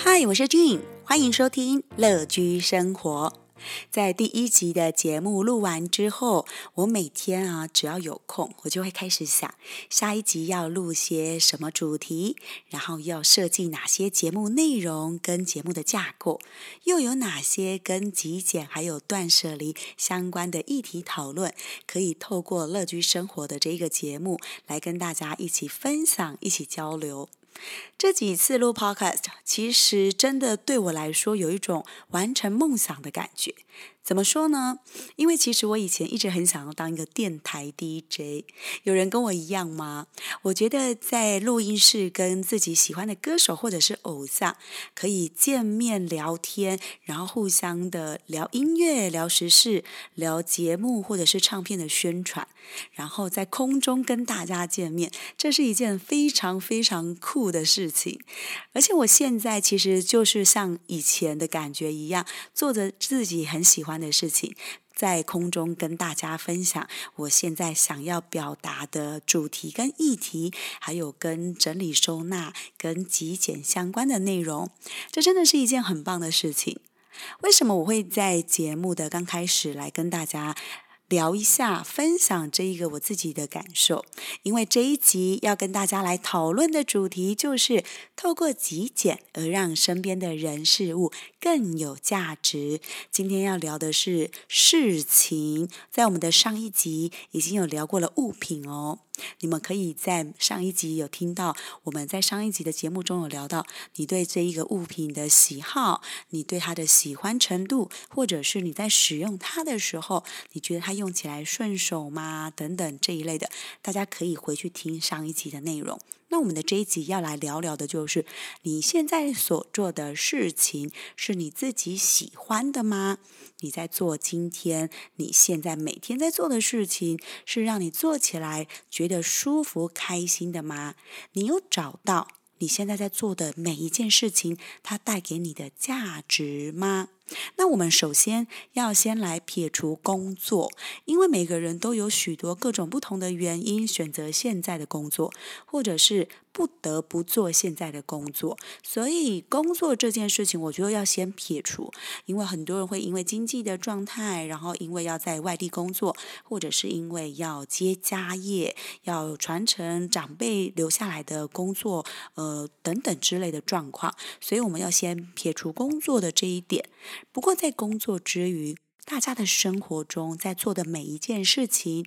嗨，我是俊，欢迎收听乐居生活。在第一集的节目录完之后，我每天啊，只要有空，我就会开始想下一集要录些什么主题，然后要设计哪些节目内容跟节目的架构，又有哪些跟极简还有断舍离相关的议题讨论，可以透过乐居生活的这一个节目来跟大家一起分享、一起交流。这几次录 Podcast，其实真的对我来说有一种完成梦想的感觉。怎么说呢？因为其实我以前一直很想要当一个电台 DJ。有人跟我一样吗？我觉得在录音室跟自己喜欢的歌手或者是偶像可以见面聊天，然后互相的聊音乐、聊时事、聊节目或者是唱片的宣传，然后在空中跟大家见面，这是一件非常非常酷的事情。而且我现在其实就是像以前的感觉一样，做着自己很喜欢的事情，在空中跟大家分享我现在想要表达的主题跟议题，还有跟整理收纳、跟极简相关的内容，这真的是一件很棒的事情。为什么我会在节目的刚开始来跟大家？聊一下，分享这一个我自己的感受，因为这一集要跟大家来讨论的主题就是透过极简而让身边的人事物更有价值。今天要聊的是事情，在我们的上一集已经有聊过了物品哦。你们可以在上一集有听到，我们在上一集的节目中有聊到你对这一个物品的喜好，你对它的喜欢程度，或者是你在使用它的时候，你觉得它用起来顺手吗？等等这一类的，大家可以回去听上一集的内容。那我们的这一集要来聊聊的就是你现在所做的事情是你自己喜欢的吗？你在做今天你现在每天在做的事情是让你做起来觉得舒服开心的吗？你有找到你现在在做的每一件事情它带给你的价值吗？那我们首先要先来撇除工作，因为每个人都有许多各种不同的原因选择现在的工作，或者是。不得不做现在的工作，所以工作这件事情，我觉得要先撇除，因为很多人会因为经济的状态，然后因为要在外地工作，或者是因为要接家业、要传承长辈留下来的工作，呃等等之类的状况，所以我们要先撇除工作的这一点。不过在工作之余，大家的生活中在做的每一件事情，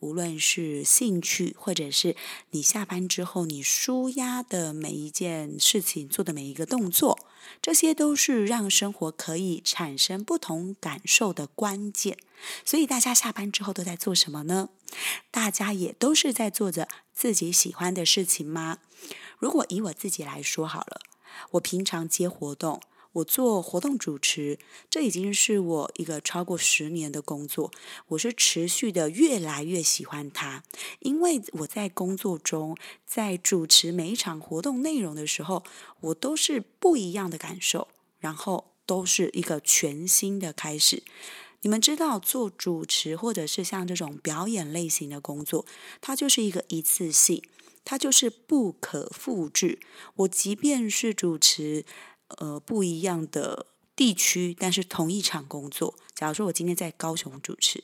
无论是兴趣，或者是你下班之后你舒压的每一件事情，做的每一个动作，这些都是让生活可以产生不同感受的关键。所以大家下班之后都在做什么呢？大家也都是在做着自己喜欢的事情吗？如果以我自己来说好了，我平常接活动。我做活动主持，这已经是我一个超过十年的工作。我是持续的越来越喜欢它，因为我在工作中，在主持每一场活动内容的时候，我都是不一样的感受，然后都是一个全新的开始。你们知道，做主持或者是像这种表演类型的工作，它就是一个一次性，它就是不可复制。我即便是主持。呃，不一样的地区，但是同一场工作。假如说我今天在高雄主持，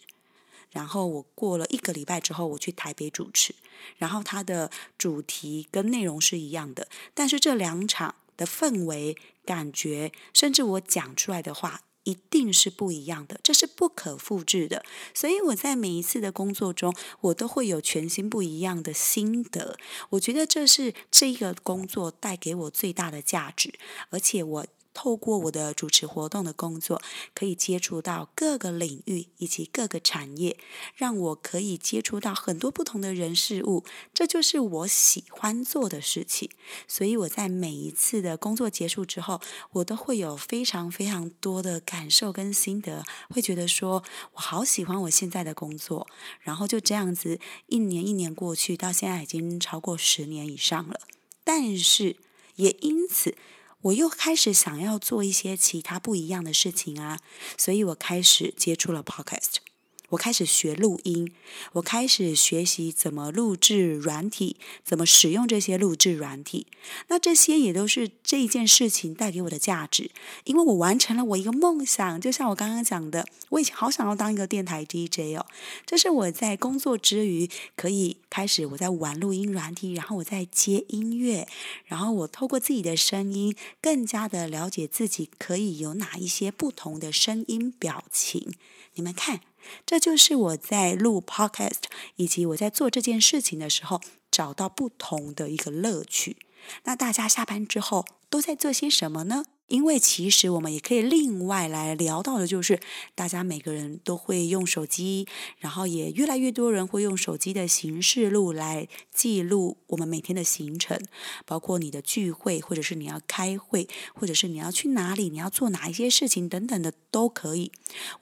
然后我过了一个礼拜之后，我去台北主持，然后它的主题跟内容是一样的，但是这两场的氛围、感觉，甚至我讲出来的话。一定是不一样的，这是不可复制的。所以我在每一次的工作中，我都会有全新不一样的心得。我觉得这是这一个工作带给我最大的价值，而且我。透过我的主持活动的工作，可以接触到各个领域以及各个产业，让我可以接触到很多不同的人事物，这就是我喜欢做的事情。所以我在每一次的工作结束之后，我都会有非常非常多的感受跟心得，会觉得说我好喜欢我现在的工作。然后就这样子，一年一年过去，到现在已经超过十年以上了。但是也因此。我又开始想要做一些其他不一样的事情啊，所以我开始接触了 podcast。我开始学录音，我开始学习怎么录制软体，怎么使用这些录制软体。那这些也都是这一件事情带给我的价值，因为我完成了我一个梦想。就像我刚刚讲的，我以前好想要当一个电台 DJ 哦。这是我在工作之余可以开始我在玩录音软体，然后我在接音乐，然后我透过自己的声音，更加的了解自己可以有哪一些不同的声音表情。你们看。这就是我在录 podcast 以及我在做这件事情的时候找到不同的一个乐趣。那大家下班之后都在做些什么呢？因为其实我们也可以另外来聊到的，就是大家每个人都会用手机，然后也越来越多人会用手机的形式录来记录我们每天的行程，包括你的聚会，或者是你要开会，或者是你要去哪里，你要做哪一些事情等等的都可以。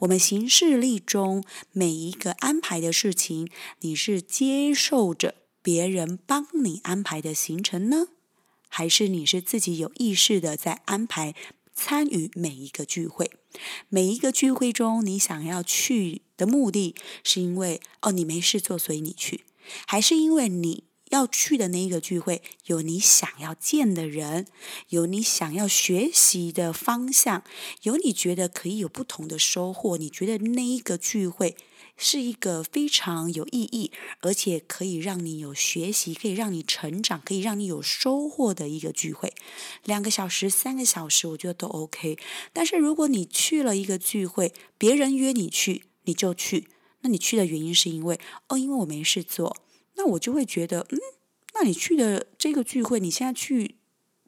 我们行事历中每一个安排的事情，你是接受着别人帮你安排的行程呢？还是你是自己有意识的在安排参与每一个聚会，每一个聚会中你想要去的目的是因为哦你没事做所以你去，还是因为你要去的那一个聚会有你想要见的人，有你想要学习的方向，有你觉得可以有不同的收获，你觉得那一个聚会。是一个非常有意义，而且可以让你有学习，可以让你成长，可以让你有收获的一个聚会。两个小时、三个小时，我觉得都 OK。但是如果你去了一个聚会，别人约你去，你就去，那你去的原因是因为哦，因为我没事做，那我就会觉得，嗯，那你去的这个聚会，你现在去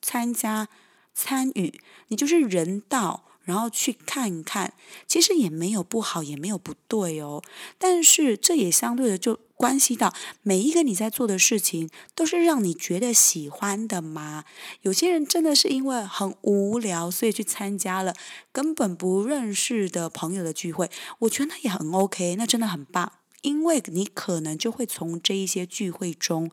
参加参与，你就是人到。然后去看看，其实也没有不好，也没有不对哦。但是这也相对的就关系到每一个你在做的事情，都是让你觉得喜欢的吗？有些人真的是因为很无聊，所以去参加了根本不认识的朋友的聚会。我觉得那也很 OK，那真的很棒，因为你可能就会从这一些聚会中。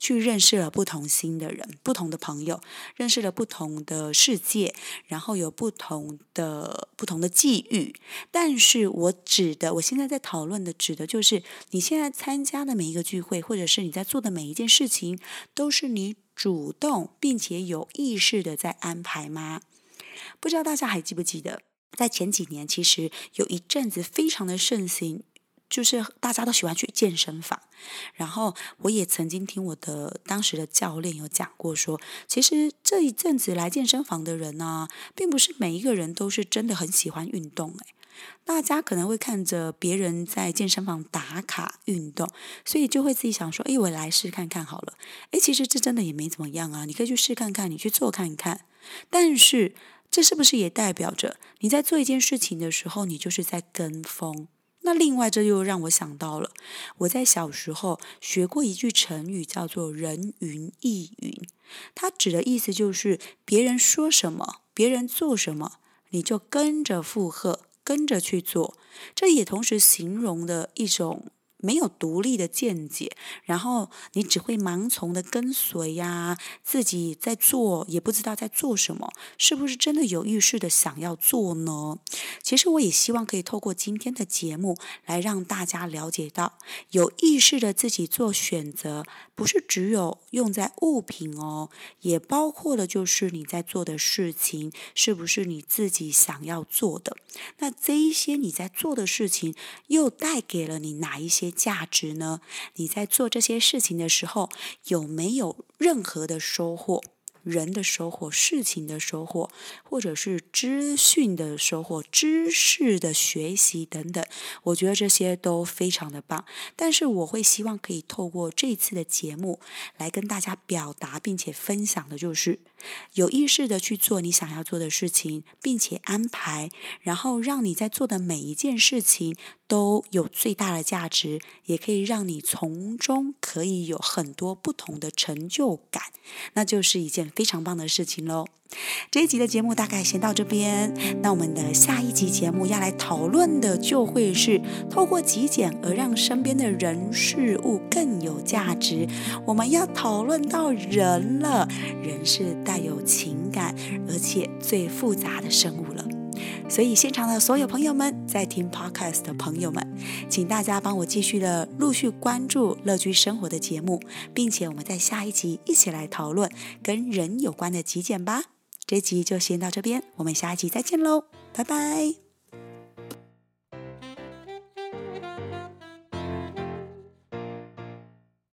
去认识了不同新的人，不同的朋友，认识了不同的世界，然后有不同的不同的际遇。但是我指的，我现在在讨论的，指的就是你现在参加的每一个聚会，或者是你在做的每一件事情，都是你主动并且有意识的在安排吗？不知道大家还记不记得，在前几年，其实有一阵子非常的盛行。就是大家都喜欢去健身房，然后我也曾经听我的当时的教练有讲过，说其实这一阵子来健身房的人呢，并不是每一个人都是真的很喜欢运动。诶，大家可能会看着别人在健身房打卡运动，所以就会自己想说，哎，我来试看看好了。哎，其实这真的也没怎么样啊，你可以去试看看，你去做看看。但是这是不是也代表着你在做一件事情的时候，你就是在跟风？那另外，这又让我想到了，我在小时候学过一句成语，叫做“人云亦云”。它指的意思就是别人说什么，别人做什么，你就跟着附和，跟着去做。这也同时形容的一种。没有独立的见解，然后你只会盲从的跟随呀，自己在做也不知道在做什么，是不是真的有意识的想要做呢？其实我也希望可以透过今天的节目来让大家了解到，有意识的自己做选择，不是只有用在物品哦，也包括了就是你在做的事情是不是你自己想要做的？那这一些你在做的事情又带给了你哪一些？价值呢？你在做这些事情的时候，有没有任何的收获？人的收获、事情的收获，或者是资讯的收获、知识的学习等等，我觉得这些都非常的棒。但是我会希望可以透过这次的节目来跟大家表达，并且分享的就是。有意识的去做你想要做的事情，并且安排，然后让你在做的每一件事情都有最大的价值，也可以让你从中可以有很多不同的成就感，那就是一件非常棒的事情喽。这一集的节目大概先到这边。那我们的下一集节目要来讨论的，就会是透过极简而让身边的人事物更有价值。我们要讨论到人了，人是带有情感而且最复杂的生物了。所以现场的所有朋友们，在听 Podcast 的朋友们，请大家帮我继续的陆续关注乐居生活的节目，并且我们在下一集一起来讨论跟人有关的极简吧。这集就先到这边我们下一集再见喽拜拜。